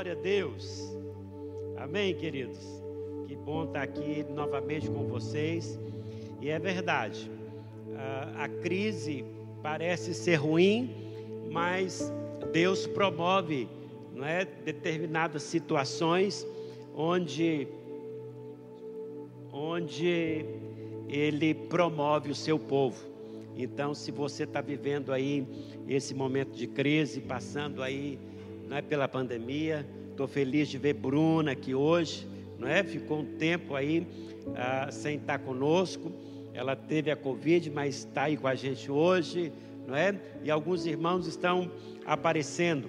Glória a Deus. Amém, queridos. Que bom estar aqui novamente com vocês. E é verdade, a, a crise parece ser ruim, mas Deus promove não é, determinadas situações onde, onde Ele promove o seu povo. Então, se você está vivendo aí esse momento de crise, passando aí não é, pela pandemia, estou feliz de ver Bruna aqui hoje, não é? Ficou um tempo aí ah, sem estar conosco. Ela teve a Covid, mas está aí com a gente hoje, não é? E alguns irmãos estão aparecendo.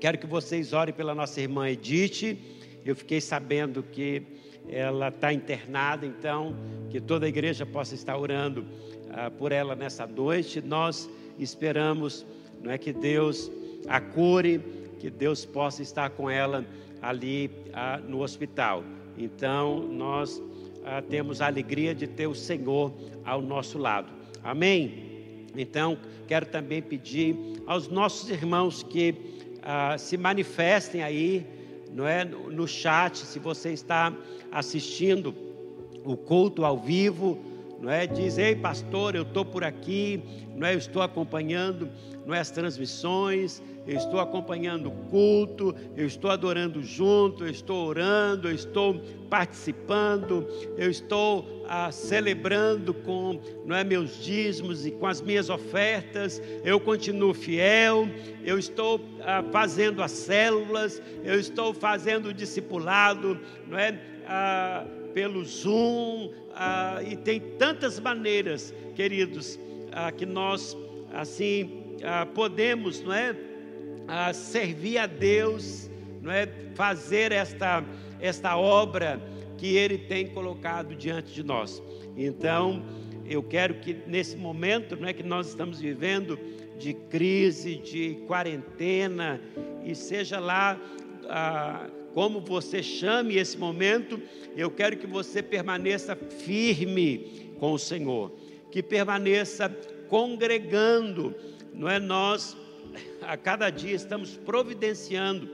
Quero que vocês orem pela nossa irmã Edith. Eu fiquei sabendo que ela está internada, então que toda a igreja possa estar orando ah, por ela nessa noite. Nós esperamos, não é que Deus a cure, que Deus possa estar com ela ali ah, no hospital. Então nós ah, temos a alegria de ter o Senhor ao nosso lado. Amém? Então quero também pedir aos nossos irmãos que ah, se manifestem aí, não é, no chat, se você está assistindo o culto ao vivo não é? Diz, ei pastor, eu estou por aqui, não é? Eu estou acompanhando, não é? As transmissões, eu estou acompanhando o culto, eu estou adorando junto, eu estou orando, eu estou participando, eu estou ah, celebrando com, não é? Meus dízimos e com as minhas ofertas, eu continuo fiel, eu estou ah, fazendo as células, eu estou fazendo o discipulado, não é? Ah, pelo Zoom, ah, e tem tantas maneiras, queridos, ah, que nós assim ah, podemos, não é, ah, servir a Deus, não é, fazer esta esta obra que Ele tem colocado diante de nós. Então, eu quero que nesse momento, não é que nós estamos vivendo de crise, de quarentena, e seja lá ah, como você chame esse momento, eu quero que você permaneça firme com o Senhor, que permaneça congregando, não é? Nós, a cada dia, estamos providenciando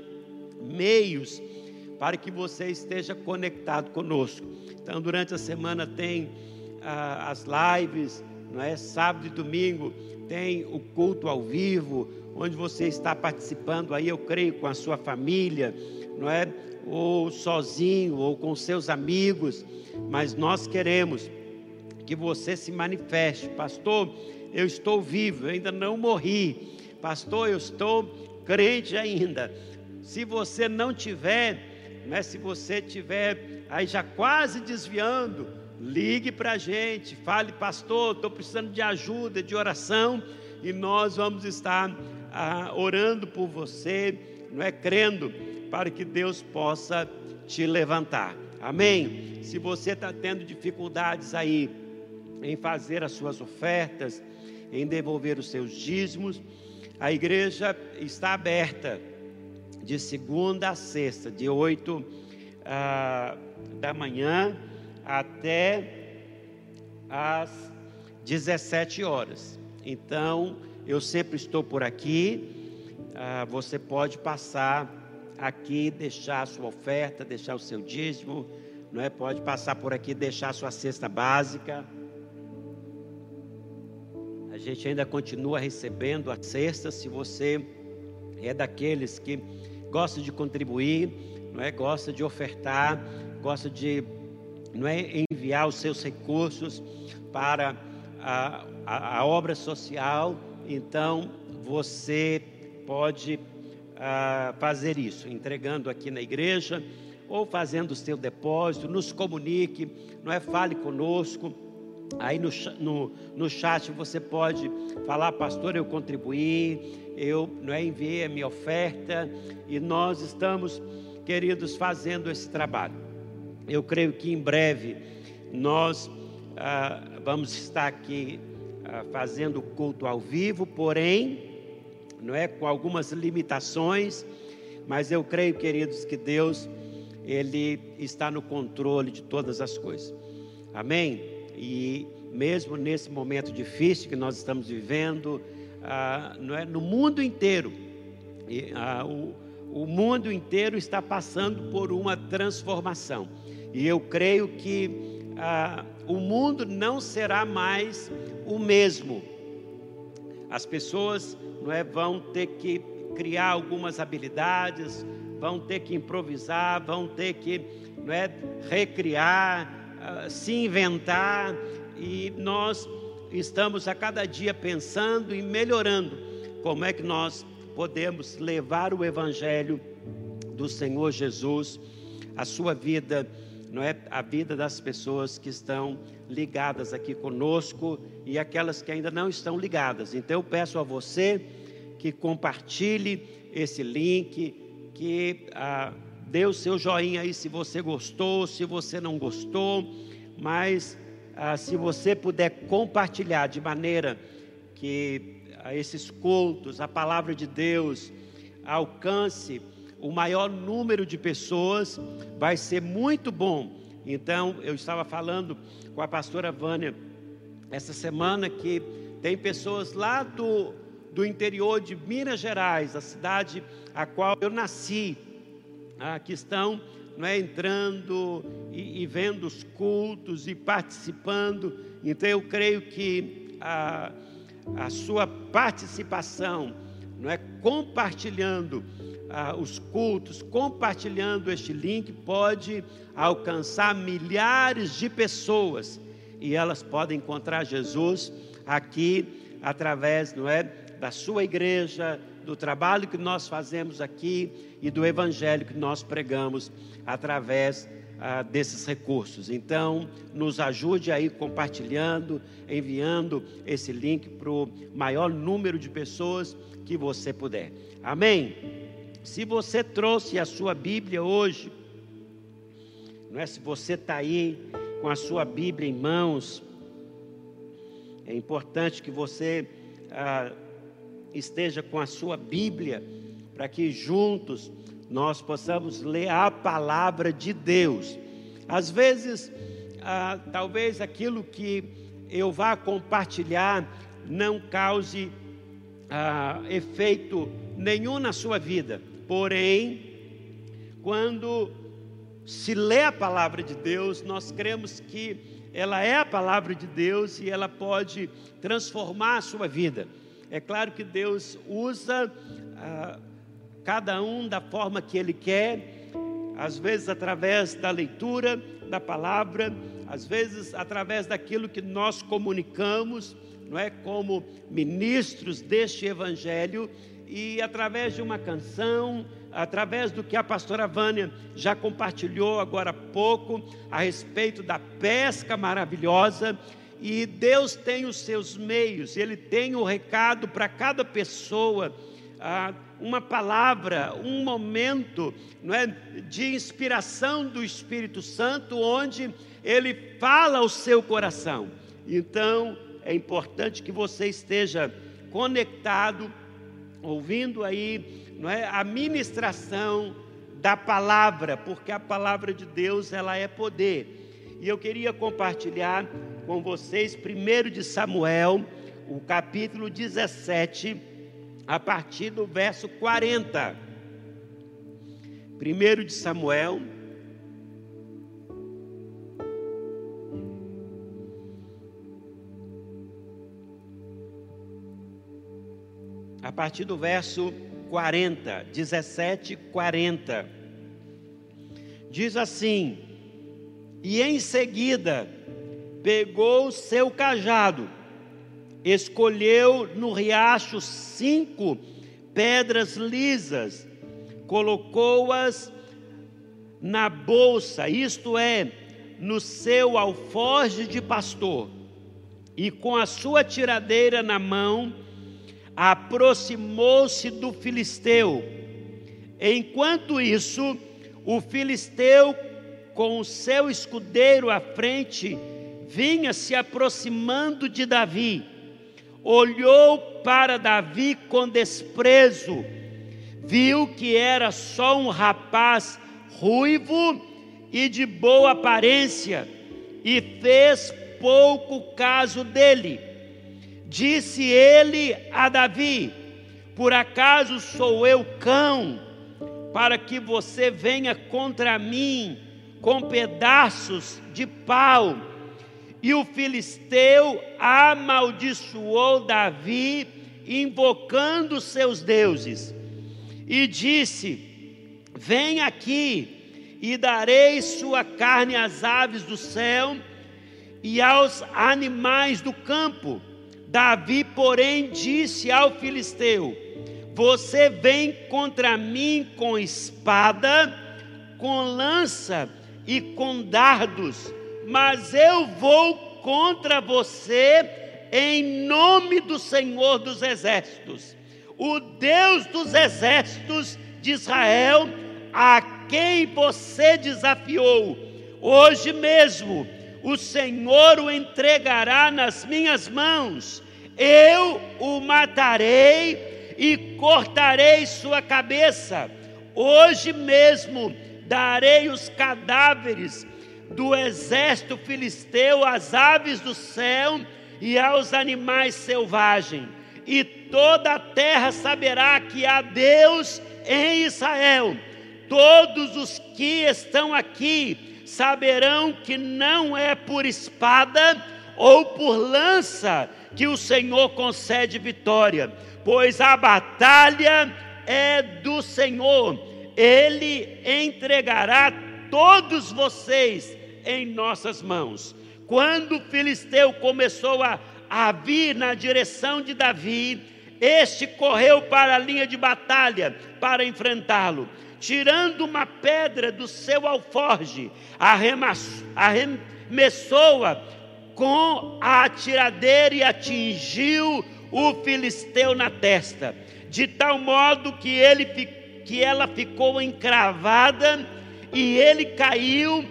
meios para que você esteja conectado conosco. Então, durante a semana tem ah, as lives, não é? Sábado e domingo tem o culto ao vivo, onde você está participando aí, eu creio, com a sua família não é? Ou sozinho, ou com seus amigos, mas nós queremos que você se manifeste, pastor. Eu estou vivo, eu ainda não morri, pastor. Eu estou crente ainda. Se você não tiver, né, se você tiver aí já quase desviando, ligue para a gente, fale, pastor, estou precisando de ajuda, de oração, e nós vamos estar ah, orando por você, não é crendo para que Deus possa te levantar. Amém? Se você está tendo dificuldades aí em fazer as suas ofertas, em devolver os seus dízimos, a igreja está aberta de segunda a sexta, de 8 ah, da manhã até às 17 horas. Então, eu sempre estou por aqui. Ah, você pode passar aqui deixar a sua oferta, deixar o seu dízimo, não é? Pode passar por aqui deixar a sua cesta básica. A gente ainda continua recebendo a cesta se você é daqueles que gosta de contribuir, não é? Gosta de ofertar, gosta de não é enviar os seus recursos para a, a, a obra social, então você pode fazer isso, entregando aqui na igreja ou fazendo o seu depósito, nos comunique, não é? Fale conosco. Aí no, no, no chat você pode falar, pastor, eu contribuí, eu não é, enviei a minha oferta e nós estamos, queridos, fazendo esse trabalho. Eu creio que em breve nós ah, vamos estar aqui ah, fazendo o culto ao vivo, porém não é? Com algumas limitações, mas eu creio, queridos, que Deus ele está no controle de todas as coisas. Amém? E mesmo nesse momento difícil que nós estamos vivendo, ah, não é? no mundo inteiro, e, ah, o, o mundo inteiro está passando por uma transformação. E eu creio que ah, o mundo não será mais o mesmo. As pessoas não é, vão ter que criar algumas habilidades, vão ter que improvisar, vão ter que não é, recriar, ah, se inventar, e nós estamos a cada dia pensando e melhorando como é que nós podemos levar o Evangelho do Senhor Jesus, a sua vida, não é? A vida das pessoas que estão ligadas aqui conosco e aquelas que ainda não estão ligadas. Então eu peço a você que compartilhe esse link, que ah, dê o seu joinha aí se você gostou, se você não gostou, mas ah, se você puder compartilhar de maneira que a esses cultos, a palavra de Deus, alcance o maior número de pessoas, vai ser muito bom. Então, eu estava falando com a pastora Vânia essa semana que tem pessoas lá do, do interior de Minas Gerais, a cidade a qual eu nasci, ah, que estão não é, entrando e, e, vendo os cultos e participando. Então, eu creio que a a sua participação, não é compartilhando ah, os cultos, compartilhando este link, pode alcançar milhares de pessoas e elas podem encontrar Jesus aqui através, não é, da sua igreja, do trabalho que nós fazemos aqui e do evangelho que nós pregamos através ah, desses recursos. Então, nos ajude aí compartilhando, enviando esse link para o maior número de pessoas que você puder. Amém? Se você trouxe a sua Bíblia hoje, não é? Se você está aí com a sua Bíblia em mãos, é importante que você ah, esteja com a sua Bíblia, para que juntos nós possamos ler a palavra de Deus. Às vezes, ah, talvez aquilo que eu vá compartilhar não cause ah, efeito nenhum na sua vida, porém, quando se lê a palavra de Deus, nós cremos que ela é a palavra de Deus e ela pode transformar a sua vida. É claro que Deus usa. Ah, cada um da forma que ele quer, às vezes através da leitura da palavra, às vezes através daquilo que nós comunicamos, não é como ministros deste evangelho e através de uma canção, através do que a pastora Vânia já compartilhou agora há pouco a respeito da pesca maravilhosa, e Deus tem os seus meios, Ele tem o recado para cada pessoa. Ah, uma palavra, um momento não é, de inspiração do Espírito Santo, onde ele fala ao seu coração. Então, é importante que você esteja conectado, ouvindo aí não é, a ministração da palavra, porque a palavra de Deus ela é poder. E eu queria compartilhar com vocês, primeiro de Samuel, o capítulo 17, a partir do verso 40. Primeiro de Samuel, a partir do verso 40, 17, 40. Diz assim: E em seguida pegou seu cajado escolheu no riacho cinco pedras lisas, colocou-as na bolsa, isto é, no seu alforje de pastor, e com a sua tiradeira na mão, aproximou-se do filisteu. Enquanto isso, o filisteu, com o seu escudeiro à frente, vinha se aproximando de Davi olhou para Davi com desprezo, viu que era só um rapaz ruivo e de boa aparência, e fez pouco caso dele. Disse ele a Davi: Por acaso sou eu cão para que você venha contra mim com pedaços de pau. E o filisteu amaldiçoou Davi, invocando seus deuses, e disse: Vem aqui, e darei sua carne às aves do céu e aos animais do campo. Davi, porém, disse ao filisteu: Você vem contra mim com espada, com lança e com dardos, mas eu vou contra você em nome do Senhor dos exércitos, o Deus dos exércitos de Israel, a quem você desafiou. Hoje mesmo o Senhor o entregará nas minhas mãos, eu o matarei e cortarei sua cabeça. Hoje mesmo darei os cadáveres do exército filisteu às aves do céu e aos animais selvagens, e toda a terra saberá que há Deus em Israel. Todos os que estão aqui saberão que não é por espada ou por lança que o Senhor concede vitória, pois a batalha é do Senhor. Ele entregará todos vocês em nossas mãos. Quando o filisteu começou a, a vir na direção de Davi, este correu para a linha de batalha para enfrentá-lo tirando uma pedra do seu alforge, arremessou-a com a atiradeira e atingiu o filisteu na testa, de tal modo que, ele, que ela ficou encravada e ele caiu,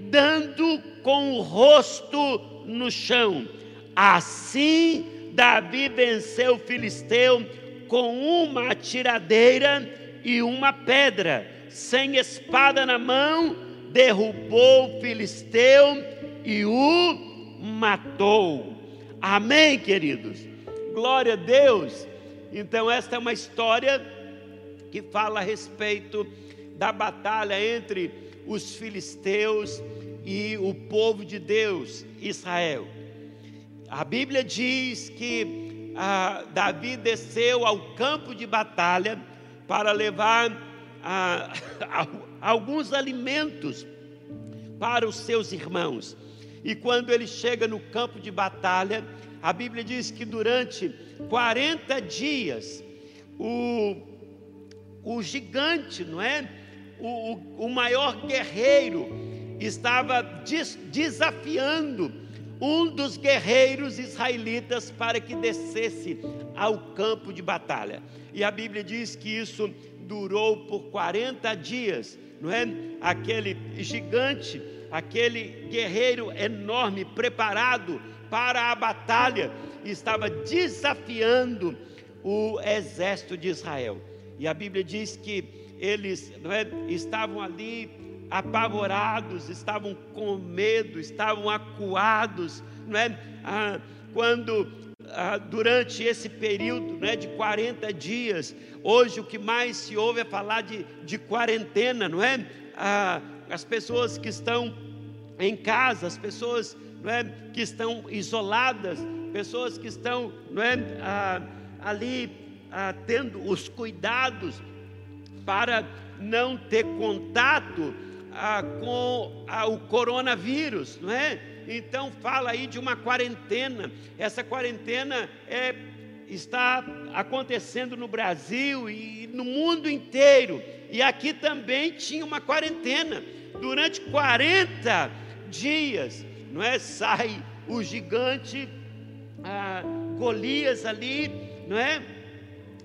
dando com o rosto no chão. Assim, Davi venceu o filisteu com uma atiradeira e uma pedra, sem espada na mão, derrubou o filisteu e o matou. Amém, queridos? Glória a Deus. Então, esta é uma história que fala a respeito da batalha entre os filisteus e o povo de Deus, Israel. A Bíblia diz que ah, Davi desceu ao campo de batalha para levar ah, alguns alimentos para os seus irmãos. E quando ele chega no campo de batalha, a Bíblia diz que durante 40 dias, o, o gigante, não é? O, o, o maior guerreiro estava des, desafiando um dos guerreiros israelitas para que descesse ao campo de batalha. E a Bíblia diz que isso durou por 40 dias, não é? Aquele gigante, aquele guerreiro enorme, preparado para a batalha, estava desafiando o exército de Israel. E a Bíblia diz que eles é, estavam ali apavorados, estavam com medo, estavam acuados, não é? Ah, quando ah, durante esse período né, de 40 dias, hoje o que mais se ouve é falar de, de quarentena, não é? Ah, as pessoas que estão em casa, as pessoas não é, que estão isoladas, pessoas que estão não é, ah, ali ah, tendo os cuidados para não ter contato ah, com ah, o coronavírus, não é? Então fala aí de uma quarentena. Essa quarentena é, está acontecendo no Brasil e no mundo inteiro. E aqui também tinha uma quarentena. Durante 40 dias, não é? Sai o gigante ah, Golias ali, não é?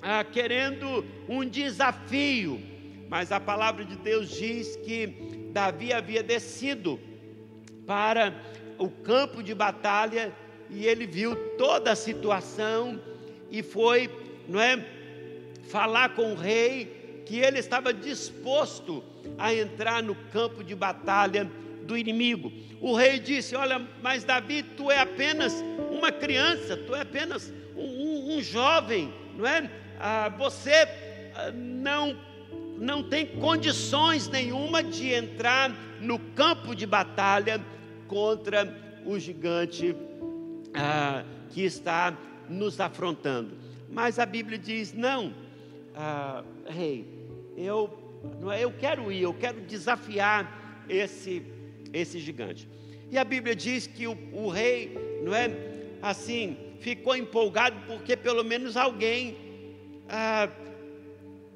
Ah, querendo um desafio. Mas a palavra de Deus diz que Davi havia descido para o campo de batalha e ele viu toda a situação e foi, não é, falar com o rei que ele estava disposto a entrar no campo de batalha do inimigo. O rei disse: Olha, mas Davi, tu é apenas uma criança, tu é apenas um, um, um jovem, não é? Ah, você ah, não não tem condições nenhuma de entrar no campo de batalha contra o gigante ah, que está nos afrontando. Mas a Bíblia diz: não, ah, rei, eu, não é, eu quero ir, eu quero desafiar esse, esse gigante. E a Bíblia diz que o, o rei, não é assim, ficou empolgado porque pelo menos alguém ah,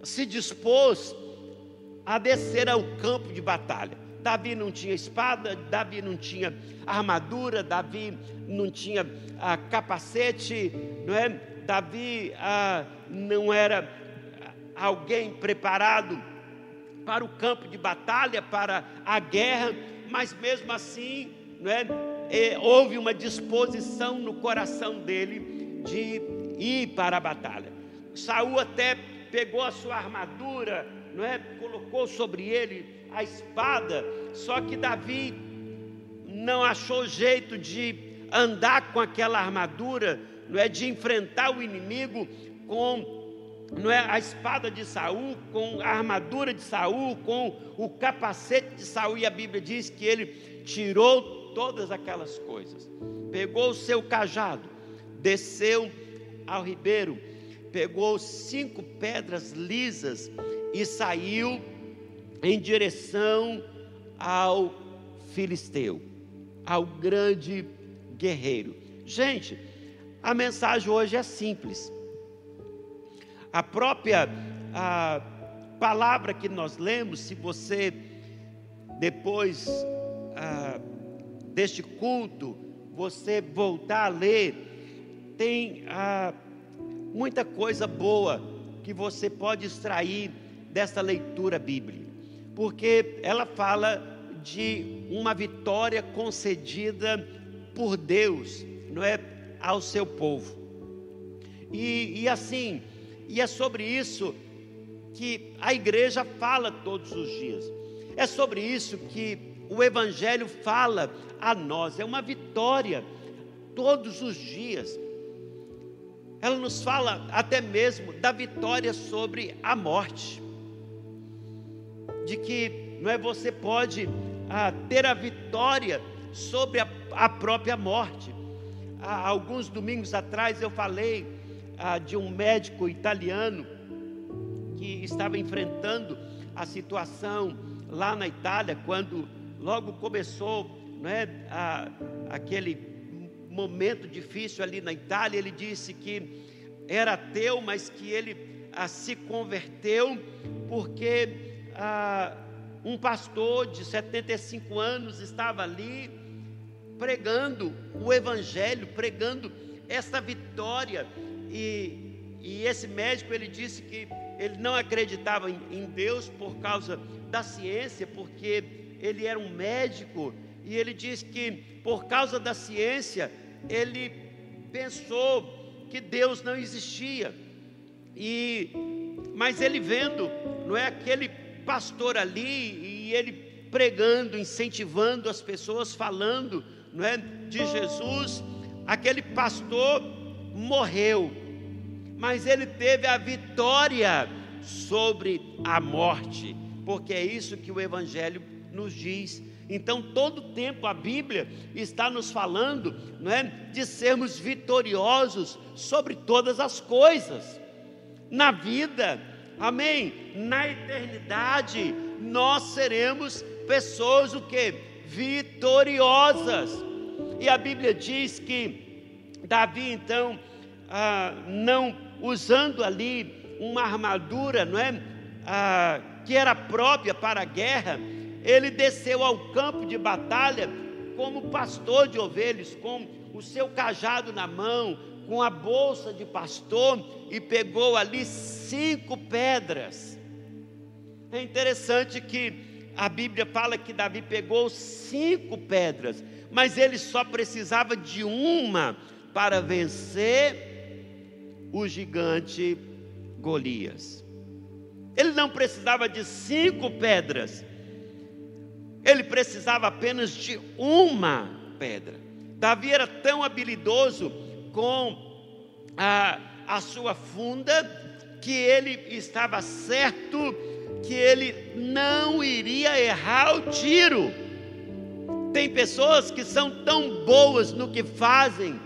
se dispôs a descer ao campo de batalha. Davi não tinha espada, Davi não tinha armadura, Davi não tinha ah, capacete, não é? Davi ah, não era alguém preparado para o campo de batalha, para a guerra, mas mesmo assim, não é? E, houve uma disposição no coração dele de ir para a batalha. Saul até pegou a sua armadura, não é? Colocou sobre ele a espada, só que Davi não achou jeito de andar com aquela armadura, não é de enfrentar o inimigo com não é a espada de Saul, com a armadura de Saul, com o capacete de Saul, e a Bíblia diz que ele tirou todas aquelas coisas. Pegou o seu cajado, desceu ao ribeiro, pegou cinco pedras lisas e saiu em direção ao filisteu, ao grande guerreiro. Gente, a mensagem hoje é simples. A própria a palavra que nós lemos, se você depois a, deste culto, você voltar a ler, tem a, muita coisa boa que você pode extrair dessa leitura bíblica porque ela fala de uma vitória concedida por Deus, não é, ao seu povo. E, e assim, e é sobre isso que a igreja fala todos os dias. É sobre isso que o Evangelho fala a nós. É uma vitória todos os dias. Ela nos fala até mesmo da vitória sobre a morte de que não é você pode ah, ter a vitória sobre a, a própria morte. Há alguns domingos atrás eu falei ah, de um médico italiano que estava enfrentando a situação lá na Itália quando logo começou não é, a, aquele momento difícil ali na Itália. Ele disse que era ateu, mas que ele ah, se converteu porque ah, um pastor de 75 anos estava ali pregando o Evangelho, pregando essa vitória. E, e esse médico ele disse que ele não acreditava em, em Deus por causa da ciência, porque ele era um médico. E ele disse que por causa da ciência ele pensou que Deus não existia. E mas ele vendo, não é aquele pastor ali e ele pregando, incentivando as pessoas, falando não é, de Jesus. Aquele pastor morreu, mas ele teve a vitória sobre a morte, porque é isso que o Evangelho nos diz. Então, todo tempo a Bíblia está nos falando não é, de sermos vitoriosos sobre todas as coisas, na vida, amém? Na eternidade, nós seremos pessoas o que? Vitoriosas. E a Bíblia diz que Davi, então, ah, não usando ali uma armadura, não é? Ah, que era própria para a guerra, ele desceu ao campo de batalha como pastor de ovelhas, com o seu cajado na mão, com a bolsa de pastor e pegou ali cinco pedras. É interessante que a Bíblia fala que Davi pegou cinco pedras, mas ele só precisava de uma para vencer o gigante Golias. Ele não precisava de cinco pedras, ele precisava apenas de uma pedra. Davi era tão habilidoso com a, a sua funda, que ele estava certo que ele não iria errar o tiro. Tem pessoas que são tão boas no que fazem,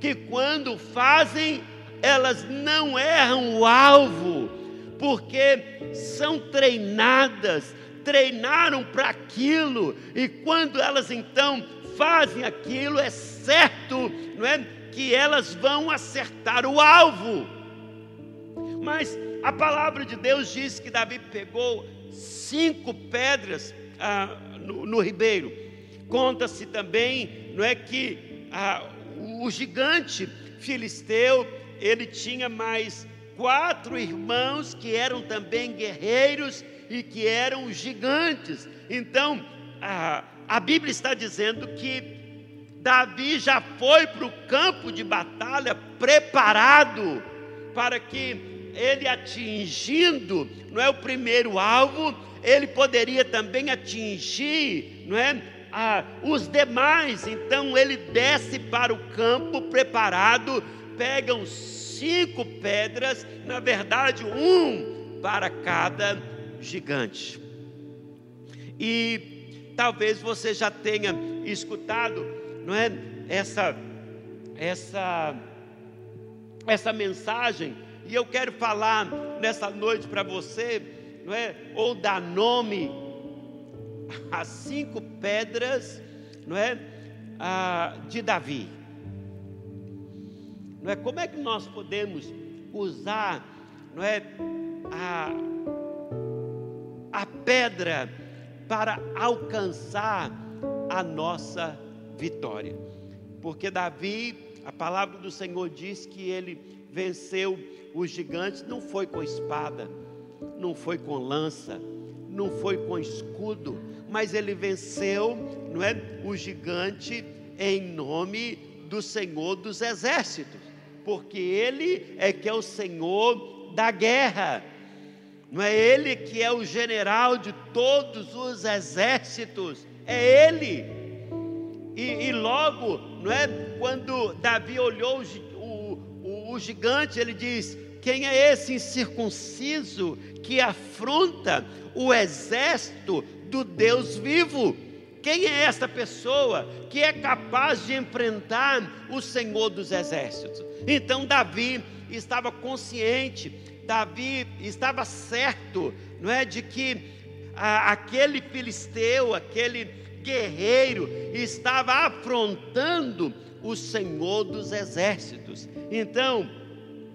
que quando fazem, elas não erram o alvo, porque são treinadas, treinaram para aquilo, e quando elas então fazem aquilo, é certo, não é? Que elas vão acertar o alvo. Mas a palavra de Deus diz que Davi pegou cinco pedras ah, no, no, ribeiro. Conta-se também, não é que ah, o gigante filisteu ele tinha mais quatro irmãos que eram também guerreiros e que eram gigantes. Então a, a Bíblia está dizendo que Davi já foi para o campo de batalha preparado para que ele atingindo, não é o primeiro alvo, ele poderia também atingir, não é? Ah, os demais, então ele desce para o campo preparado, pegam cinco pedras, na verdade, um para cada gigante. E talvez você já tenha escutado, não é? Essa, essa, essa mensagem e eu quero falar nessa noite para você, não é? Ou dar nome às cinco pedras, não é? Ah, de Davi. Não é? Como é que nós podemos usar, não é? A, a pedra para alcançar a nossa vitória. Porque Davi, a palavra do Senhor diz que ele venceu os gigantes não foi com espada, não foi com lança, não foi com escudo, mas ele venceu, não é, o gigante em nome do Senhor dos exércitos, porque ele é que é o Senhor da guerra. Não é ele que é o general de todos os exércitos, é ele. E, e logo, não é? Quando Davi olhou o, o, o gigante, ele diz: quem é esse incircunciso que afronta o exército do Deus vivo? Quem é esta pessoa que é capaz de enfrentar o Senhor dos exércitos? Então Davi estava consciente, Davi estava certo, não é, de que a, aquele filisteu, aquele guerreiro estava afrontando o Senhor dos exércitos. Então,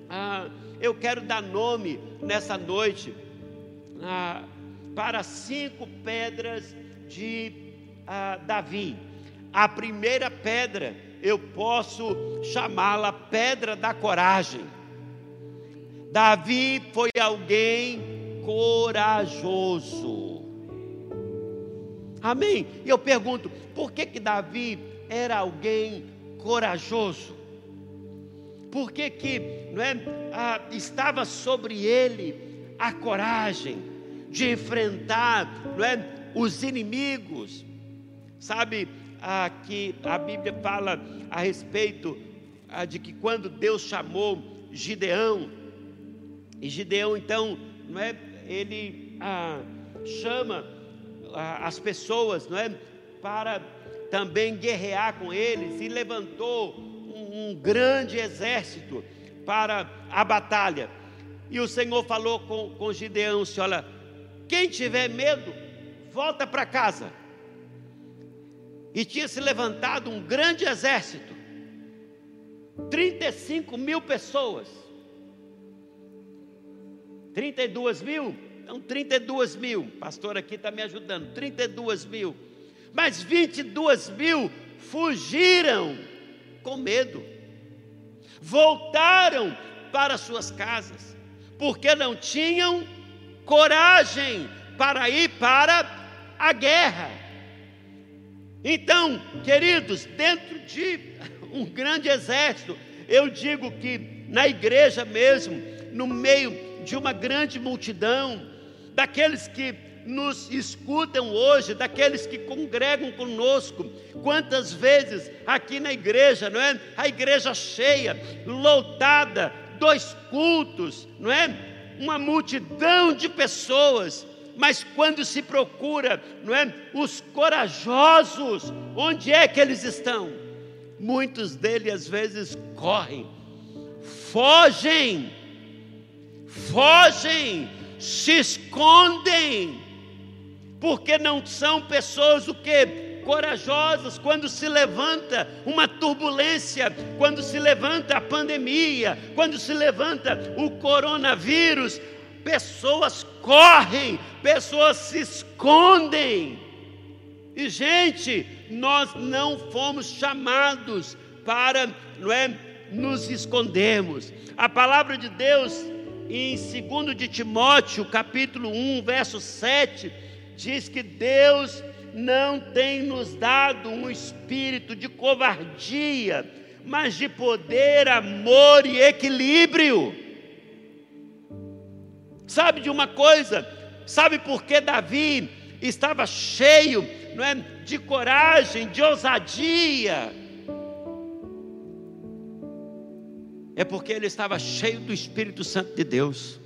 ah, eu quero dar nome nessa noite ah, para cinco pedras de ah, Davi. A primeira pedra eu posso chamá-la pedra da coragem. Davi foi alguém corajoso. Amém? E eu pergunto, por que que Davi era alguém corajoso? Por que que, não é, ah, estava sobre ele a coragem de enfrentar, não é, os inimigos? Sabe ah, que a Bíblia fala a respeito ah, de que quando Deus chamou Gideão, e Gideão então, não é, ele ah, chama ah, as pessoas, não é, para também guerrear com eles e levantou um, grande exército para a batalha. E o Senhor falou com, com Gideão: se olha, quem tiver medo, volta para casa. E tinha se levantado um grande exército, 35 mil pessoas. 32 mil? Então, 32 mil. O pastor aqui está me ajudando. 32 mil. Mas 22 mil fugiram com medo, voltaram para suas casas, porque não tinham coragem para ir para a guerra. Então, queridos, dentro de um grande exército, eu digo que na igreja mesmo, no meio de uma grande multidão, daqueles que nos escutam hoje, daqueles que congregam conosco, quantas vezes aqui na igreja, não é? A igreja cheia, lotada, dois cultos, não é? Uma multidão de pessoas, mas quando se procura, não é, os corajosos, onde é que eles estão? Muitos deles às vezes correm, fogem, fogem, se escondem, porque não são pessoas o que corajosas quando se levanta uma turbulência, quando se levanta a pandemia, quando se levanta o coronavírus, pessoas correm, pessoas se escondem. E gente, nós não fomos chamados para, não é, nos escondermos. A palavra de Deus em 2 de Timóteo, capítulo 1, verso 7, diz que Deus não tem nos dado um espírito de covardia, mas de poder, amor e equilíbrio. Sabe de uma coisa? Sabe por que Davi estava cheio, não é, de coragem, de ousadia? É porque ele estava cheio do Espírito Santo de Deus.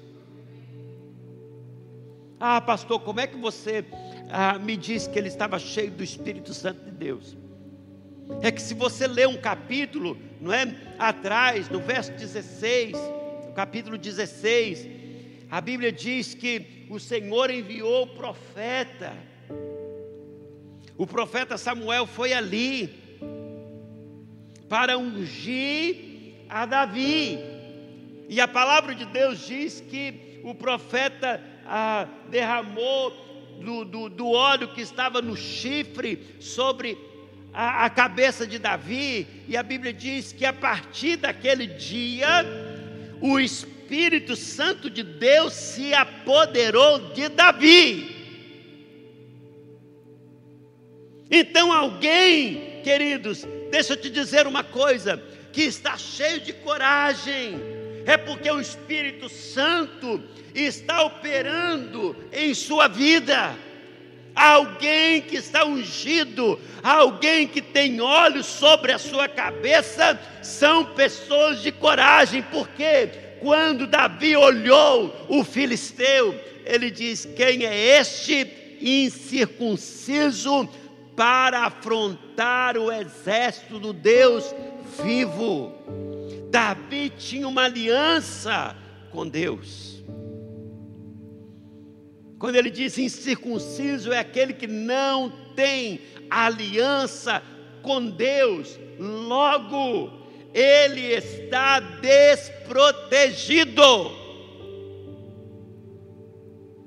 Ah, pastor, como é que você ah, me diz que ele estava cheio do Espírito Santo de Deus? É que se você ler um capítulo, não é? Atrás, no verso 16, no capítulo 16, a Bíblia diz que o Senhor enviou o profeta. O profeta Samuel foi ali para ungir a Davi. E a palavra de Deus diz que o profeta ah, derramou do, do, do, óleo que estava no chifre sobre a, a cabeça de Davi. E a Bíblia diz que a partir daquele dia, o Espírito Espírito Santo de Deus se apoderou de Davi. Então, alguém, queridos, deixa eu te dizer uma coisa: que está cheio de coragem, é porque o Espírito Santo está operando em sua vida. Alguém que está ungido, alguém que tem olhos sobre a sua cabeça, são pessoas de coragem, por quê? Quando Davi olhou o filisteu, ele diz: Quem é este incircunciso para afrontar o exército do Deus vivo? Davi tinha uma aliança com Deus. Quando ele diz incircunciso, é aquele que não tem aliança com Deus, logo ele está desprotegido.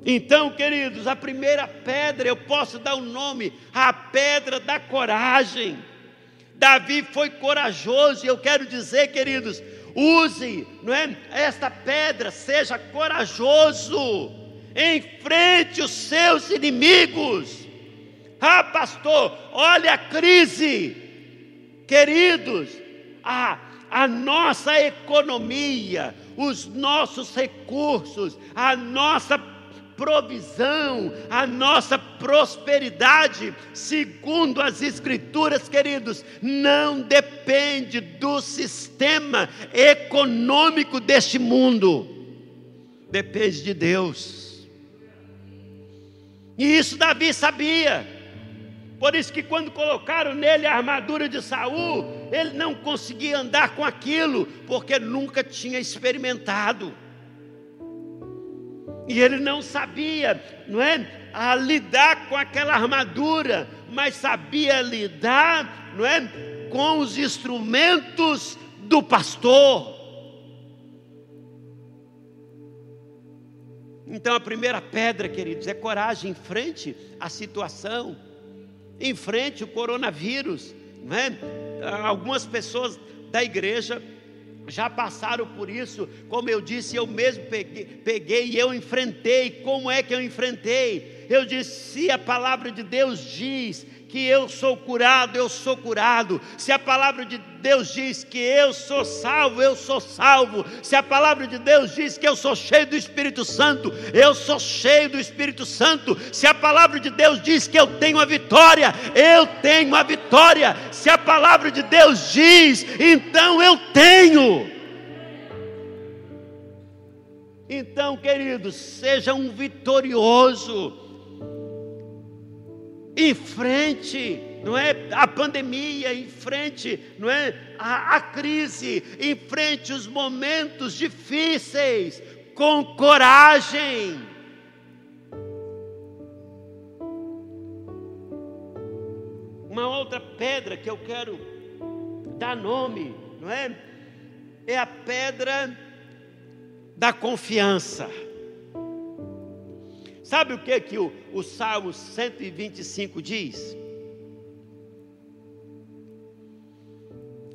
Então, queridos, a primeira pedra, eu posso dar o um nome, a pedra da coragem. Davi foi corajoso, e eu quero dizer, queridos, use, não é? Esta pedra, seja corajoso, enfrente os seus inimigos. Ah, pastor, olha a crise, queridos, a, a nossa economia, os nossos recursos, a nossa provisão, a nossa prosperidade, segundo as Escrituras, queridos, não depende do sistema econômico deste mundo, depende de Deus. E isso Davi sabia. Por isso que quando colocaram nele a armadura de Saul, ele não conseguia andar com aquilo, porque nunca tinha experimentado. E ele não sabia, não é, a lidar com aquela armadura, mas sabia lidar, não é, com os instrumentos do pastor. Então a primeira pedra, queridos, é coragem em frente à situação enfrente o coronavírus. Né? Algumas pessoas da igreja já passaram por isso, como eu disse, eu mesmo peguei, peguei e eu enfrentei. Como é que eu enfrentei? Eu disse: se a palavra de Deus diz que eu sou curado, eu sou curado. Se a palavra de Deus diz que eu sou salvo, eu sou salvo. Se a palavra de Deus diz que eu sou cheio do Espírito Santo, eu sou cheio do Espírito Santo. Se a palavra de Deus diz que eu tenho a vitória, eu tenho a vitória. Se a palavra de Deus diz, então eu tenho. Então, queridos, seja um vitorioso. Em frente, não é a pandemia, em frente, não é a, a crise, em frente os momentos difíceis, com coragem. Uma outra pedra que eu quero dar nome, não é? É a pedra da confiança. Sabe o que que o, o Salmo 125 diz?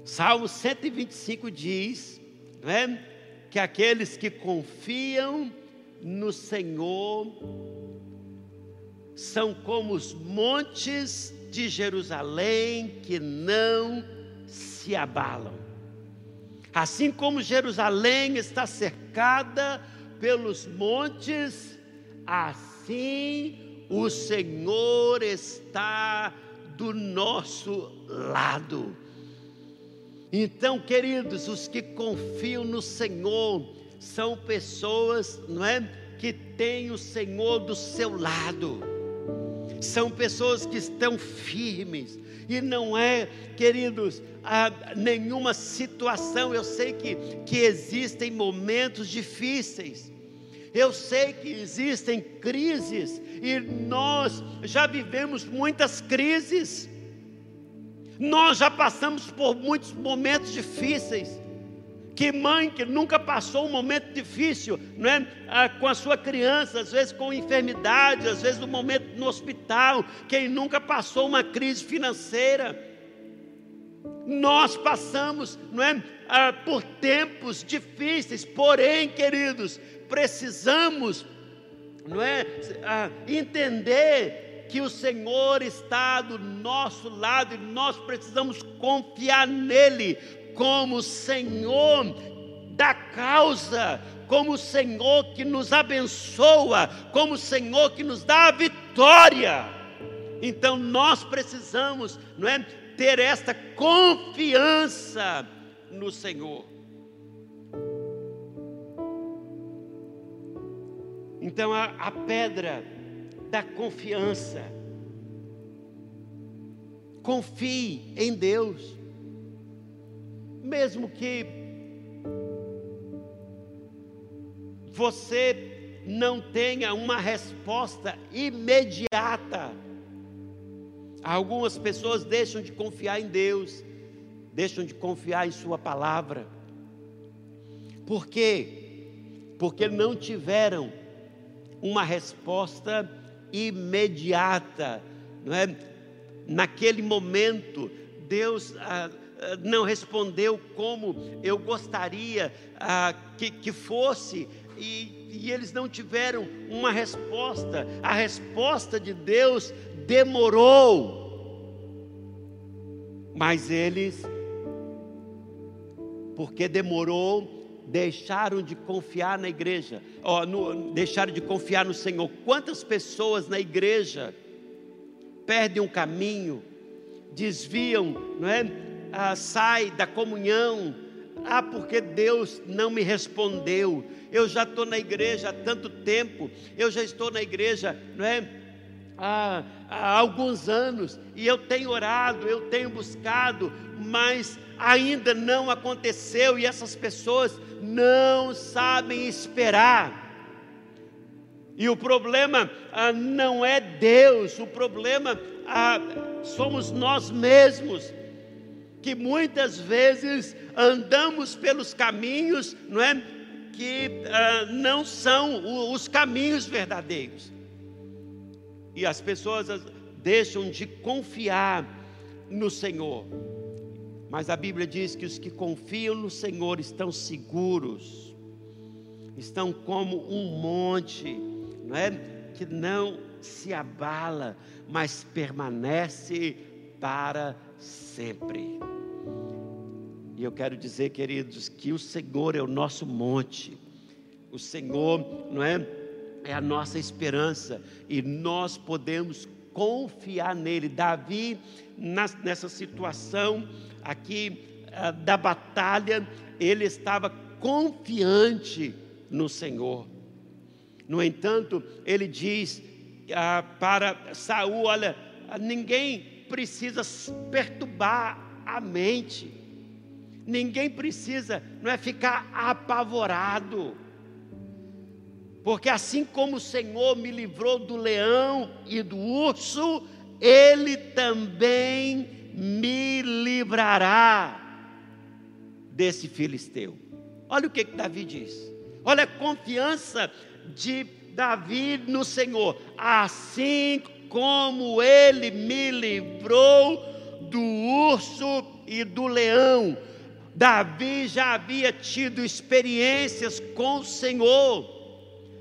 Salmo 125 diz, não é? Que aqueles que confiam no Senhor são como os montes de Jerusalém que não se abalam. Assim como Jerusalém está cercada pelos montes, assim o Senhor está do nosso lado. Então, queridos, os que confiam no Senhor são pessoas, não é, que têm o Senhor do seu lado. São pessoas que estão firmes, e não é, queridos, nenhuma situação. Eu sei que, que existem momentos difíceis, eu sei que existem crises, e nós já vivemos muitas crises, nós já passamos por muitos momentos difíceis. Que mãe que nunca passou um momento difícil, não é? Ah, com a sua criança, às vezes com enfermidade, às vezes no momento no hospital, quem nunca passou uma crise financeira. Nós passamos, não é, ah, por tempos difíceis, porém, queridos, precisamos, não é, ah, entender que o Senhor está do nosso lado e nós precisamos confiar nele, como Senhor da causa, como Senhor que nos abençoa, como Senhor que nos dá a vitória. Então nós precisamos, não é, ter esta confiança no Senhor. Então a, a pedra da confiança. Confie em Deus mesmo que você não tenha uma resposta imediata. Algumas pessoas deixam de confiar em Deus, deixam de confiar em Sua palavra. Por quê? Porque não tiveram uma resposta imediata, não é? Naquele momento, Deus ah, ah, não respondeu como eu gostaria ah, que, que fosse, e, e eles não tiveram uma resposta. A resposta de Deus demorou, mas eles, porque demorou, deixaram de confiar na igreja, ó, no, deixaram de confiar no Senhor. Quantas pessoas na igreja perdem o um caminho, desviam, não é? ah, sai da comunhão. Ah, porque Deus não me respondeu. Eu já estou na igreja há tanto tempo. Eu já estou na igreja, não é? Há, há alguns anos e eu tenho orado, eu tenho buscado, mas ainda não aconteceu e essas pessoas não sabem esperar. E o problema ah, não é Deus, o problema ah, somos nós mesmos que muitas vezes andamos pelos caminhos, não é? Que ah, não são os caminhos verdadeiros. E as pessoas deixam de confiar no Senhor. Mas a Bíblia diz que os que confiam no Senhor estão seguros, estão como um monte, não é? Que não se abala, mas permanece para sempre. E eu quero dizer, queridos, que o Senhor é o nosso monte. O Senhor, não é? É a nossa esperança e nós podemos confiar nele. Davi, nessa situação aqui ah, da batalha, ele estava confiante, no Senhor. No entanto, ele diz ah, para Saul: olha, ninguém precisa perturbar a mente, ninguém precisa, não é ficar apavorado, porque assim como o Senhor me livrou do leão e do urso, Ele também me livrará desse filisteu. Olha o que, que Davi diz. Olha a confiança de Davi no Senhor. Assim como ele me livrou do urso e do leão. Davi já havia tido experiências com o Senhor.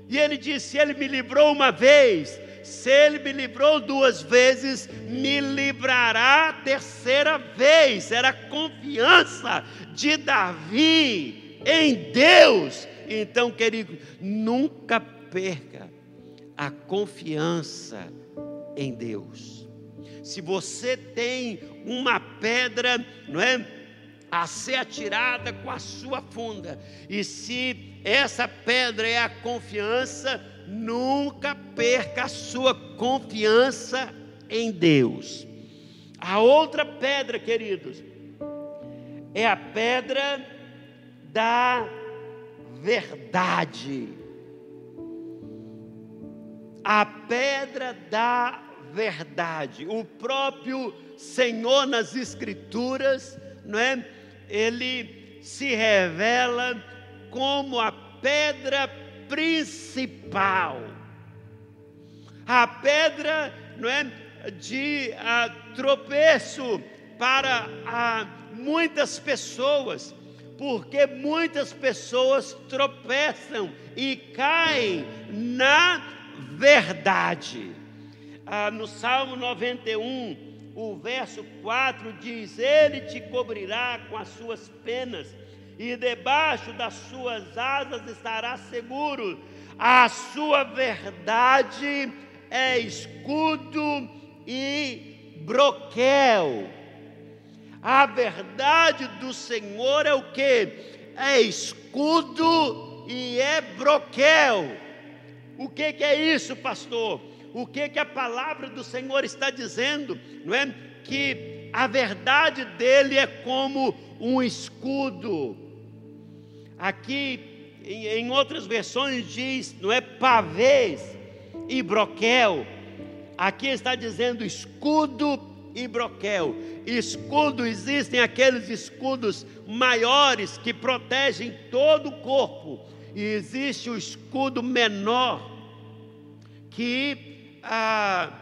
E ele disse: Ele me livrou uma vez, se ele me livrou duas vezes, me livrará a terceira vez. Era a confiança de Davi em Deus. Então, querido, nunca perca a confiança em Deus. Se você tem uma pedra, não é? A ser atirada com a sua funda, e se essa pedra é a confiança, nunca perca a sua confiança em Deus. A outra pedra, queridos, é a pedra da verdade. A pedra da verdade. O próprio Senhor nas Escrituras, não é? Ele se revela como a pedra principal. A pedra, não é, de a, tropeço para a, muitas pessoas, porque muitas pessoas tropeçam e caem na verdade. Ah, no Salmo 91, o verso 4 diz: Ele te cobrirá com as suas penas e debaixo das suas asas estará seguro. A sua verdade é escudo e broquel. A verdade do Senhor é o que? É escudo e é broquel. O que, que é isso, pastor? O que, que a palavra do Senhor está dizendo? Não é? Que a verdade dele é como um escudo Aqui, em, em outras versões, diz, não é pavês e broquel. Aqui está dizendo escudo e broquel. Escudo, existem aqueles escudos maiores que protegem todo o corpo, e existe o escudo menor, que ah,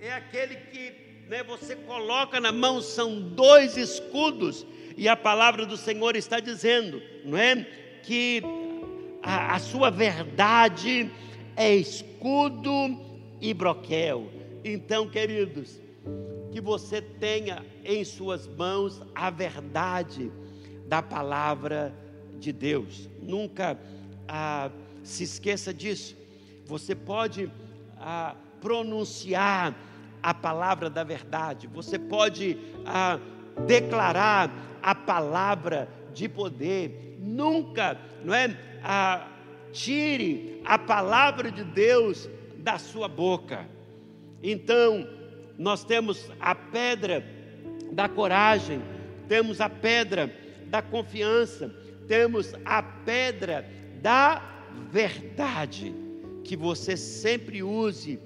é aquele que né, você coloca na mão, são dois escudos e a palavra do Senhor está dizendo, não é? Que a, a sua verdade é escudo e broquel. Então, queridos, que você tenha em suas mãos a verdade da palavra de Deus. Nunca ah, se esqueça disso. Você pode ah, pronunciar a palavra da verdade, você pode declarar a palavra de poder. Nunca, não é? A, tire a palavra de Deus da sua boca. Então, nós temos a pedra da coragem, temos a pedra da confiança, temos a pedra da verdade. Que você sempre use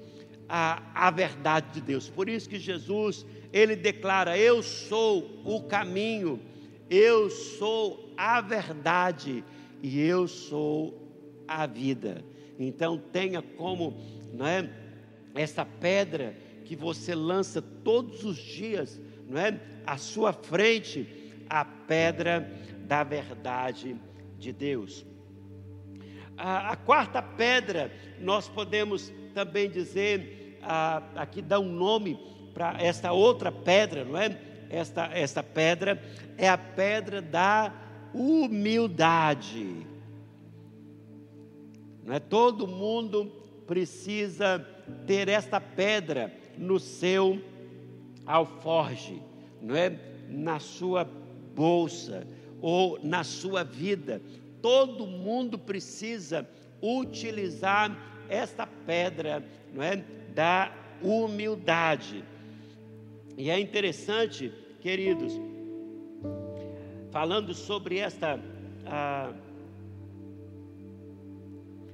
a, a verdade de Deus. Por isso que Jesus ele declara: Eu sou o caminho, eu sou a verdade e eu sou a vida. Então tenha como, não é, essa pedra que você lança todos os dias, não é, à sua frente, a pedra da verdade de Deus. A, a quarta pedra, nós podemos também dizer, a, aqui dá um nome para esta outra pedra, não é? Esta, esta pedra é a pedra da humildade. Não é todo mundo precisa ter esta pedra no seu alforge, não é? Na sua bolsa ou na sua vida. Todo mundo precisa utilizar esta pedra, não é, da humildade. E é interessante, queridos, falando sobre esta a,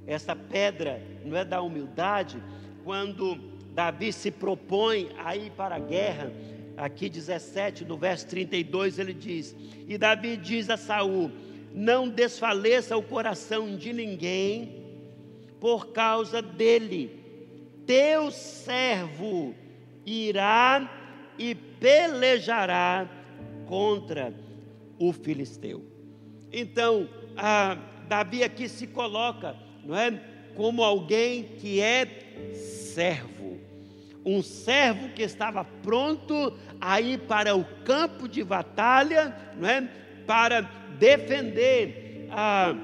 esta pedra, não é da humildade, quando Davi se propõe a ir para a guerra, aqui 17, no verso 32, ele diz: E Davi diz a Saul: Não desfaleça o coração de ninguém por causa dele. Teu servo irá e pelejará contra o filisteu. Então, Davi aqui se coloca, não é, como alguém que é servo um servo que estava pronto a ir para o campo de batalha, não é? para defender ah,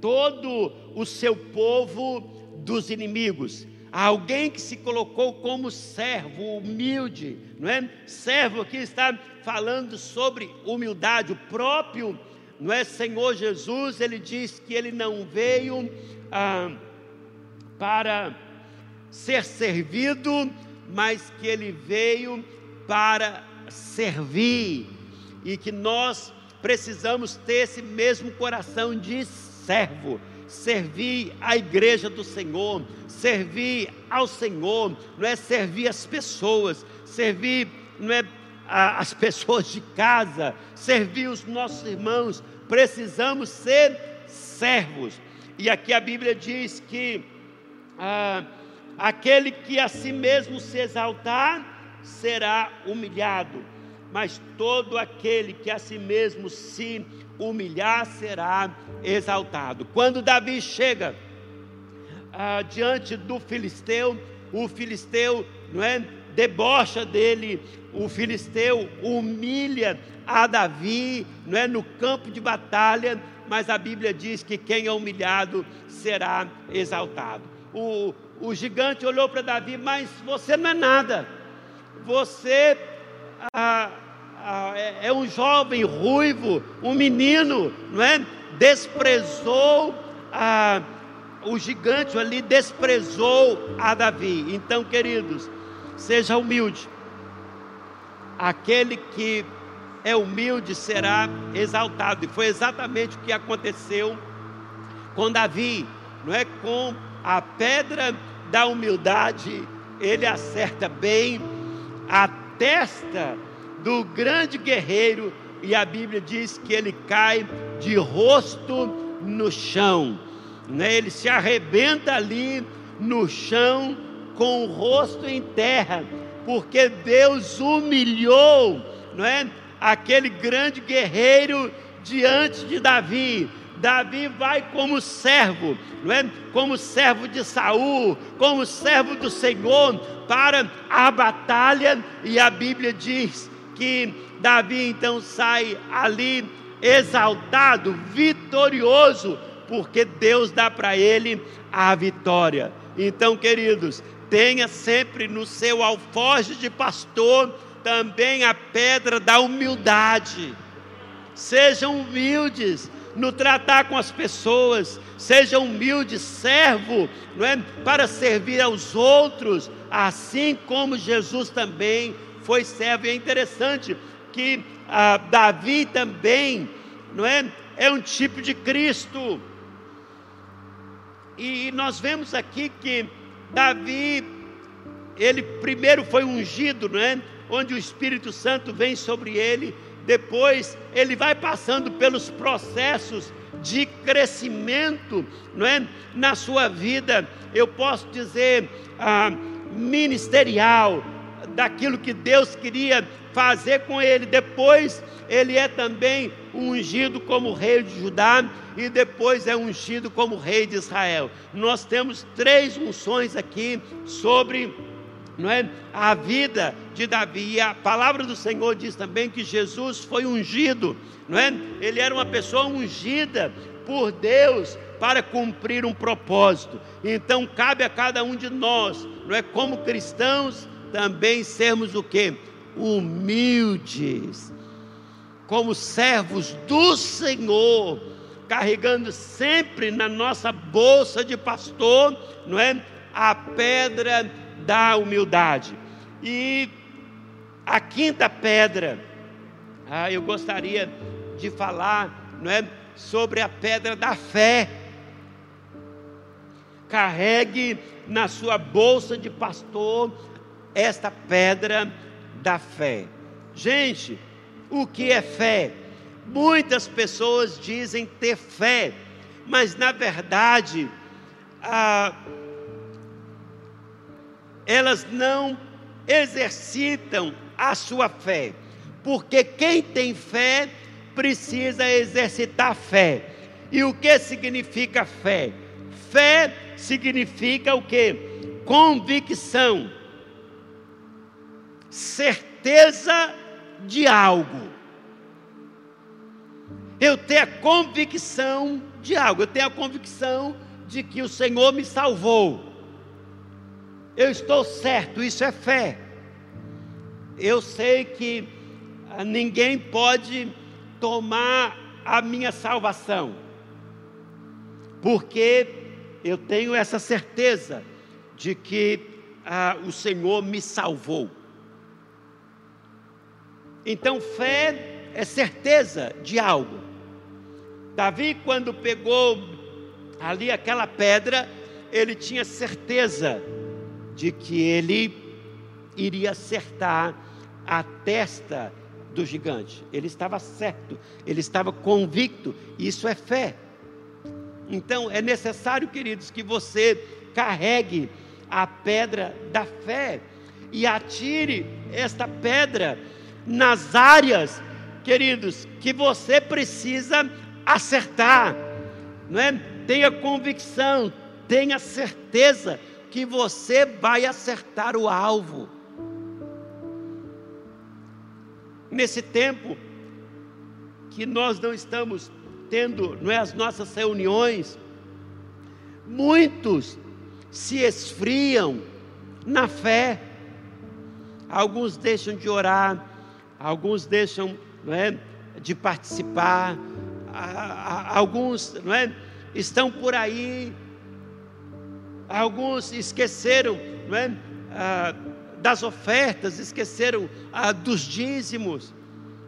todo o seu povo dos inimigos. Alguém que se colocou como servo humilde, não é? Servo que está falando sobre humildade, o próprio, não é? Senhor Jesus, ele diz que ele não veio ah, para ser servido, mas que ele veio para servir e que nós precisamos ter esse mesmo coração de servo, servir a igreja do Senhor, servir ao Senhor, não é servir as pessoas, servir não é as pessoas de casa, servir os nossos irmãos, precisamos ser servos. E aqui a Bíblia diz que ah, Aquele que a si mesmo se exaltar será humilhado, mas todo aquele que a si mesmo se humilhar será exaltado. Quando Davi chega ah, diante do filisteu, o filisteu não é, debocha dele, o filisteu humilha a Davi, não é no campo de batalha, mas a Bíblia diz que quem é humilhado será exaltado. O, o gigante olhou para Davi, mas você não é nada. Você ah, é, é um jovem ruivo, um menino, não é? Desprezou ah, o gigante ali, desprezou a Davi. Então, queridos, seja humilde. Aquele que é humilde será exaltado. E foi exatamente o que aconteceu com Davi, não é? Com a pedra da humildade, ele acerta bem a testa do grande guerreiro, e a Bíblia diz que ele cai de rosto no chão, né? ele se arrebenta ali no chão com o rosto em terra, porque Deus humilhou, não é? Aquele grande guerreiro diante de Davi. Davi vai como servo, não é? Como servo de Saul, como servo do Senhor para a batalha, e a Bíblia diz que Davi então sai ali exaltado, vitorioso, porque Deus dá para ele a vitória. Então, queridos, tenha sempre no seu alforje de pastor também a pedra da humildade. Sejam humildes, no tratar com as pessoas, seja humilde, servo, não é? Para servir aos outros, assim como Jesus também foi servo. E é interessante que ah, Davi também, não é? É um tipo de Cristo. E nós vemos aqui que Davi, ele primeiro foi ungido, não é? Onde o Espírito Santo vem sobre ele depois ele vai passando pelos processos de crescimento, não é? Na sua vida, eu posso dizer, ah, ministerial, daquilo que Deus queria fazer com ele. Depois, ele é também ungido como rei de Judá e depois é ungido como rei de Israel. Nós temos três unções aqui sobre não é? A vida de Davi. E a palavra do Senhor diz também que Jesus foi ungido, não é? Ele era uma pessoa ungida por Deus para cumprir um propósito. Então cabe a cada um de nós, não é? Como cristãos, também sermos o que? Humildes, como servos do Senhor, carregando sempre na nossa bolsa de pastor, não é? A pedra da humildade. E a quinta pedra, ah, eu gostaria de falar, não é? Sobre a pedra da fé. Carregue na sua bolsa de pastor esta pedra da fé. Gente, o que é fé? Muitas pessoas dizem ter fé, mas na verdade, ah, elas não exercitam a sua fé, porque quem tem fé precisa exercitar fé. E o que significa fé? Fé significa o que? Convicção, certeza de algo. Eu tenho a convicção de algo, eu tenho a convicção de que o Senhor me salvou. Eu estou certo, isso é fé. Eu sei que ah, ninguém pode tomar a minha salvação, porque eu tenho essa certeza de que ah, o Senhor me salvou. Então, fé é certeza de algo. Davi, quando pegou ali aquela pedra, ele tinha certeza de que ele iria acertar a testa do gigante. Ele estava certo, ele estava convicto, isso é fé. Então é necessário, queridos, que você carregue a pedra da fé e atire esta pedra nas áreas, queridos, que você precisa acertar, não é? Tenha convicção, tenha certeza que você vai acertar o alvo. Nesse tempo que nós não estamos tendo, não é as nossas reuniões, muitos se esfriam na fé. Alguns deixam de orar, alguns deixam não é, de participar, alguns não é, estão por aí, alguns esqueceram não é, das ofertas, esqueceram dos dízimos.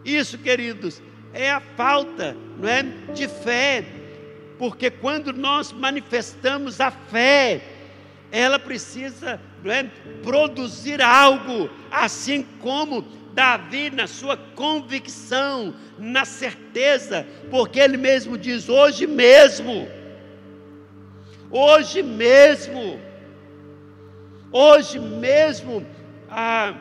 Isso, queridos, é a falta não é, de fé, porque quando nós manifestamos a fé, ela precisa é, produzir algo, assim como Davi, na sua convicção, na certeza, porque ele mesmo diz: hoje mesmo, hoje mesmo, hoje mesmo, ah,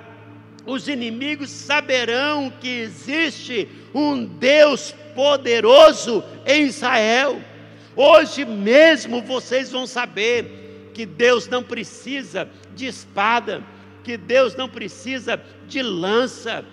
os inimigos saberão que existe um Deus poderoso em Israel. Hoje mesmo vocês vão saber que Deus não precisa de espada que Deus não precisa de lança,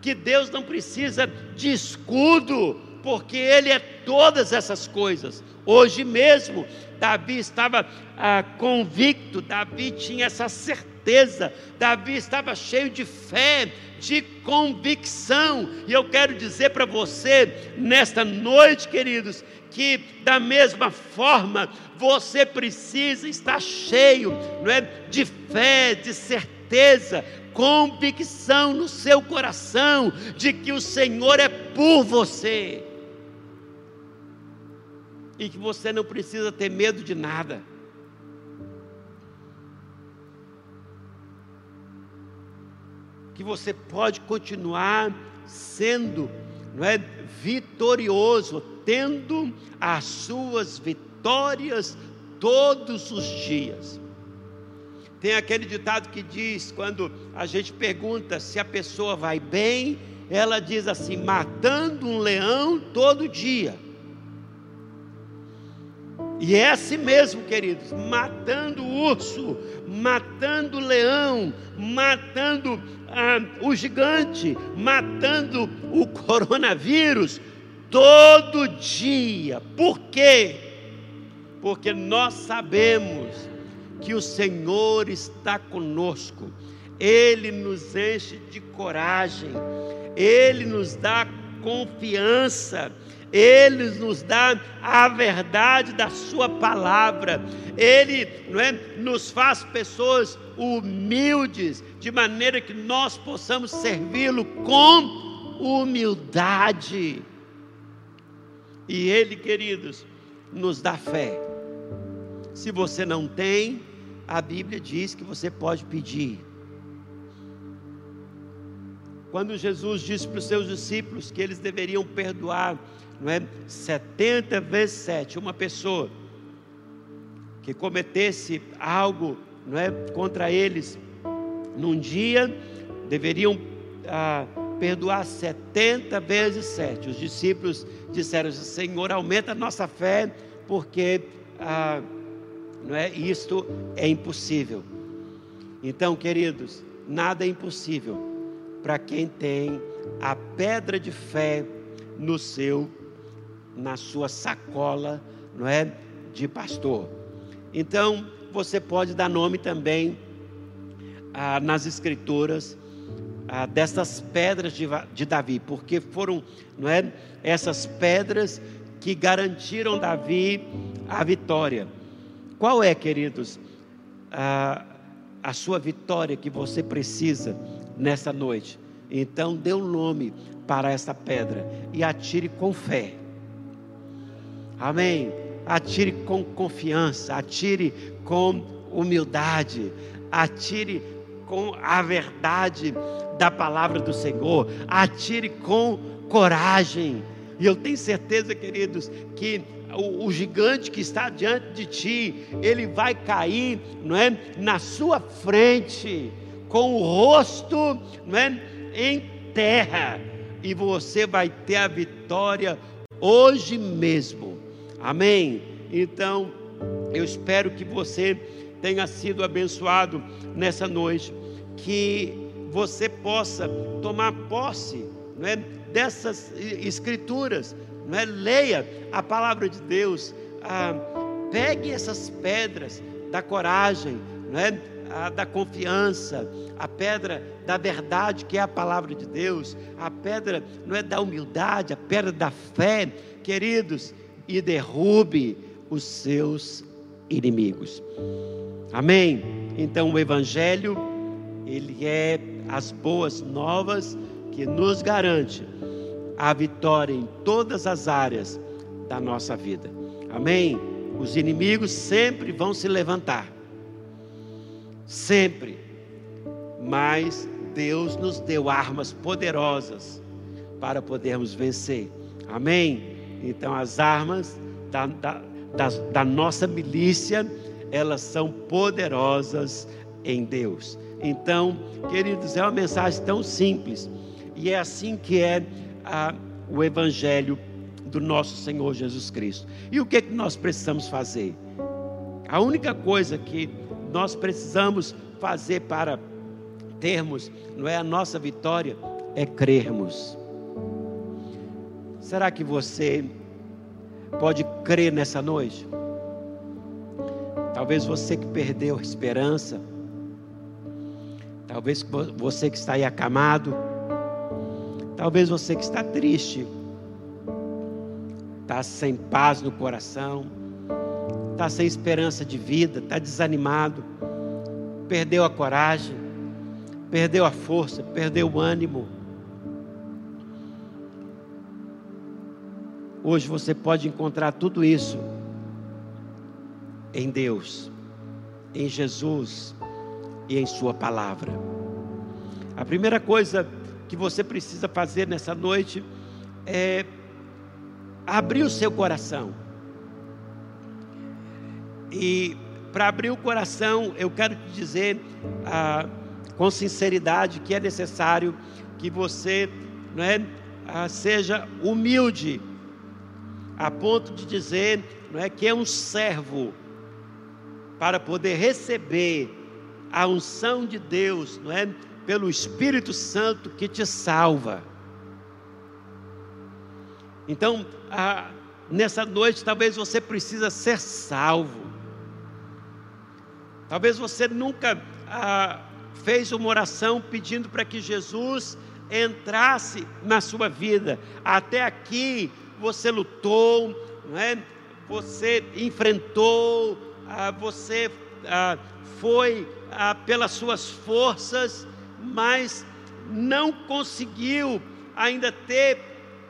que Deus não precisa de escudo, porque Ele é todas essas coisas. Hoje mesmo, Davi estava ah, convicto, Davi tinha essa certeza, Davi estava cheio de fé, de convicção, e eu quero dizer para você, nesta noite, queridos, que da mesma forma você precisa estar cheio não é, de fé, de certeza certeza, convicção no seu coração de que o Senhor é por você. E que você não precisa ter medo de nada. Que você pode continuar sendo não é, vitorioso, tendo as suas vitórias todos os dias. Tem aquele ditado que diz: quando a gente pergunta se a pessoa vai bem, ela diz assim: matando um leão todo dia. E é assim mesmo, queridos: matando o urso, matando o leão, matando ah, o gigante, matando o coronavírus, todo dia. Por quê? Porque nós sabemos que o Senhor está conosco, Ele nos enche de coragem, Ele nos dá confiança. Ele nos dá a verdade da Sua palavra. Ele não é, nos faz pessoas humildes, de maneira que nós possamos servi-lo com humildade. E Ele, queridos, nos dá fé. Se você não tem, a Bíblia diz que você pode pedir. Quando Jesus disse para os seus discípulos que eles deveriam perdoar, não é? 70 vezes 7, uma pessoa que cometesse algo, não é, contra eles num dia, deveriam ah, perdoar 70 vezes 7. Os discípulos disseram: Senhor, aumenta a nossa fé, porque ah, não é, isto é impossível. Então, queridos, nada é impossível para quem tem a pedra de fé no seu, na sua sacola, não é, de pastor. Então, você pode dar nome também ah, nas escrituras ah, dessas pedras de, de Davi, porque foram, não é, essas pedras que garantiram Davi a vitória. Qual é, queridos, a, a sua vitória que você precisa nessa noite? Então, dê um nome para essa pedra e atire com fé. Amém. Atire com confiança, atire com humildade, atire com a verdade da palavra do Senhor, atire com coragem. E eu tenho certeza, queridos, que o, o, gigante que está diante de ti, ele vai cair, não é, na sua frente, com o rosto, não é, em terra, e você vai ter a vitória hoje mesmo. Amém. Então, eu espero que você tenha sido abençoado nessa noite, que você possa tomar posse, não é, dessas escrituras, não é? leia a palavra de Deus, ah, pegue essas pedras da coragem, não é? A, da confiança, a pedra da verdade, que é a palavra de Deus, a pedra não é da humildade, a pedra da fé, queridos, e derrube os seus inimigos. Amém? Então o Evangelho, ele é as boas novas que nos garante a vitória em todas as áreas da nossa vida. Amém? Os inimigos sempre vão se levantar. Sempre. Mas Deus nos deu armas poderosas para podermos vencer. Amém? Então, as armas da, da, da, da nossa milícia, elas são poderosas em Deus. Então, queridos, é uma mensagem tão simples. E é assim que é a, o Evangelho do nosso Senhor Jesus Cristo. E o que, é que nós precisamos fazer? A única coisa que nós precisamos fazer para termos, não é a nossa vitória, é crermos. Será que você pode crer nessa noite? Talvez você que perdeu a esperança, talvez você que está aí acamado, Talvez você que está triste, está sem paz no coração, está sem esperança de vida, está desanimado, perdeu a coragem, perdeu a força, perdeu o ânimo. Hoje você pode encontrar tudo isso em Deus, em Jesus e em Sua palavra. A primeira coisa que você precisa fazer nessa noite é abrir o seu coração. E para abrir o coração, eu quero te dizer ah, com sinceridade que é necessário que você não é, ah, seja humilde, a ponto de dizer não é, que é um servo para poder receber a unção de Deus, não é? Pelo Espírito Santo que te salva. Então, a, nessa noite, talvez você precisa ser salvo. Talvez você nunca a, fez uma oração pedindo para que Jesus entrasse na sua vida. Até aqui você lutou, é? você enfrentou, você foi pelas suas forças, mas não conseguiu ainda ter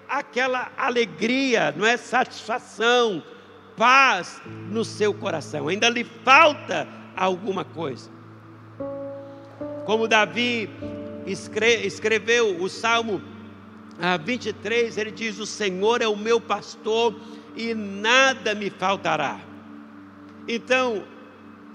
aquela alegria, não é satisfação, paz no seu coração. Ainda lhe falta alguma coisa. Como Davi escreveu o Salmo 23, ele diz: O Senhor é o meu pastor e nada me faltará. Então,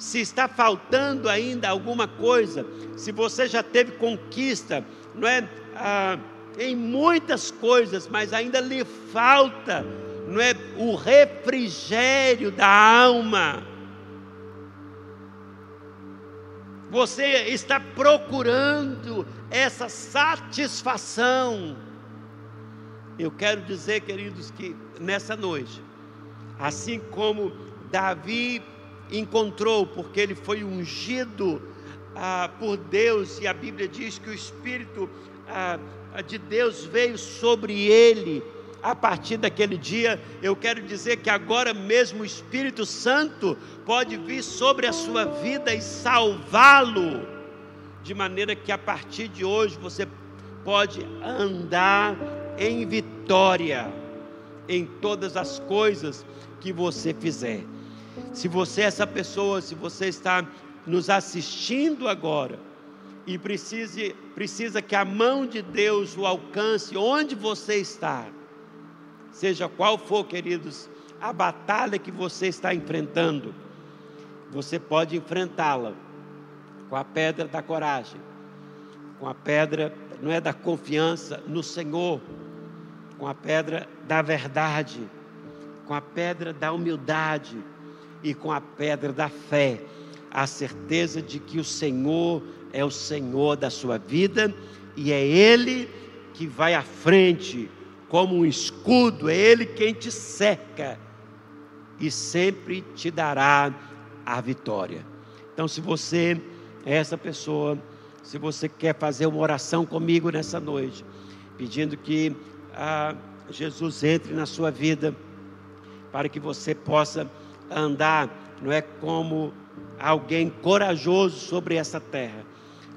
se está faltando ainda alguma coisa, se você já teve conquista, não é? Ah, em muitas coisas, mas ainda lhe falta, não é? O refrigério da alma. Você está procurando essa satisfação. Eu quero dizer, queridos, que nessa noite, assim como Davi encontrou, porque ele foi ungido ah, por Deus, e a Bíblia diz que o Espírito ah, de Deus veio sobre ele. A partir daquele dia, eu quero dizer que agora mesmo o Espírito Santo pode vir sobre a sua vida e salvá-lo, de maneira que a partir de hoje você pode andar em vitória em todas as coisas que você fizer. Se você é essa pessoa, se você está nos assistindo agora e precise, precisa que a mão de Deus o alcance onde você está, seja qual for, queridos, a batalha que você está enfrentando, você pode enfrentá-la com a pedra da coragem, com a pedra, não é da confiança no Senhor, com a pedra da verdade, com a pedra da humildade e com a pedra da fé, a certeza de que o Senhor é o Senhor da sua vida e é Ele que vai à frente como um escudo, é Ele quem te cerca e sempre te dará a vitória. Então, se você é essa pessoa, se você quer fazer uma oração comigo nessa noite, pedindo que ah, Jesus entre na sua vida, para que você possa andar, não é como alguém corajoso sobre essa terra,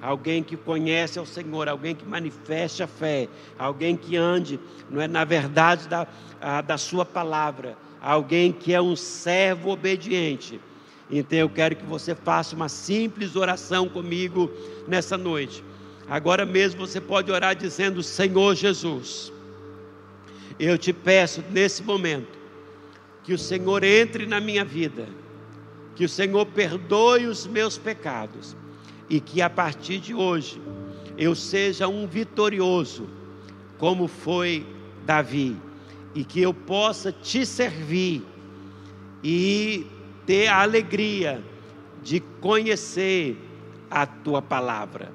alguém que conhece ao Senhor, alguém que manifeste a fé, alguém que ande, não é na verdade da, a, da sua palavra, alguém que é um servo obediente. Então eu quero que você faça uma simples oração comigo nessa noite. Agora mesmo você pode orar dizendo: Senhor Jesus, eu te peço nesse momento que o Senhor entre na minha vida, que o Senhor perdoe os meus pecados e que a partir de hoje eu seja um vitorioso, como foi Davi, e que eu possa te servir e ter a alegria de conhecer a tua palavra.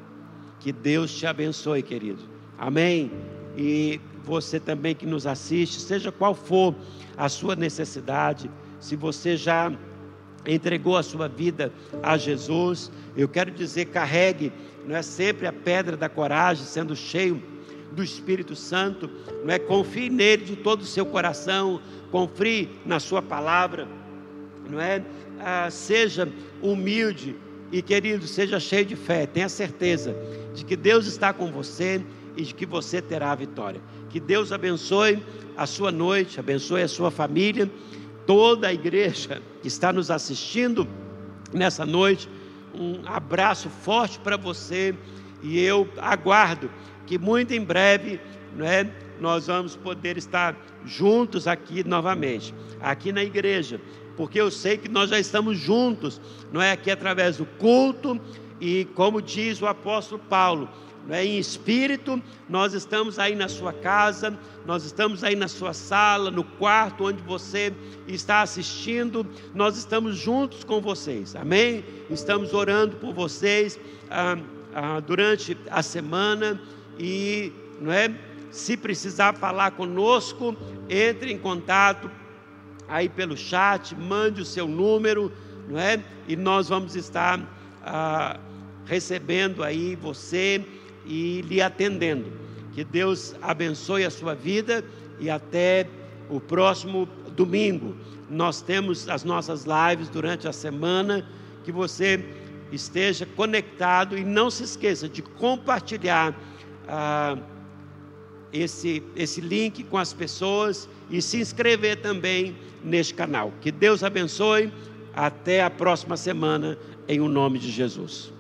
Que Deus te abençoe, querido. Amém. E você também que nos assiste, seja qual for a sua necessidade, se você já entregou a sua vida a Jesus, eu quero dizer, carregue, não é sempre a pedra da coragem, sendo cheio do Espírito Santo, não é confie nele de todo o seu coração, confie na sua palavra, não é? Ah, seja humilde e querido, seja cheio de fé, tenha certeza de que Deus está com você e de que você terá a vitória. Que Deus abençoe a sua noite, abençoe a sua família toda a igreja que está nos assistindo nessa noite. Um abraço forte para você e eu aguardo que muito em breve, não é, nós vamos poder estar juntos aqui novamente, aqui na igreja, porque eu sei que nós já estamos juntos, não é aqui através do culto e como diz o apóstolo Paulo, é? em espírito, nós estamos aí na sua casa, nós estamos aí na sua sala, no quarto onde você está assistindo, nós estamos juntos com vocês, amém? Estamos orando por vocês ah, ah, durante a semana e, não é? Se precisar falar conosco, entre em contato aí pelo chat, mande o seu número, não é? E nós vamos estar ah, recebendo aí você e lhe atendendo. Que Deus abençoe a sua vida e até o próximo domingo. Nós temos as nossas lives durante a semana. Que você esteja conectado e não se esqueça de compartilhar ah, esse, esse link com as pessoas e se inscrever também neste canal. Que Deus abençoe. Até a próxima semana, em o nome de Jesus.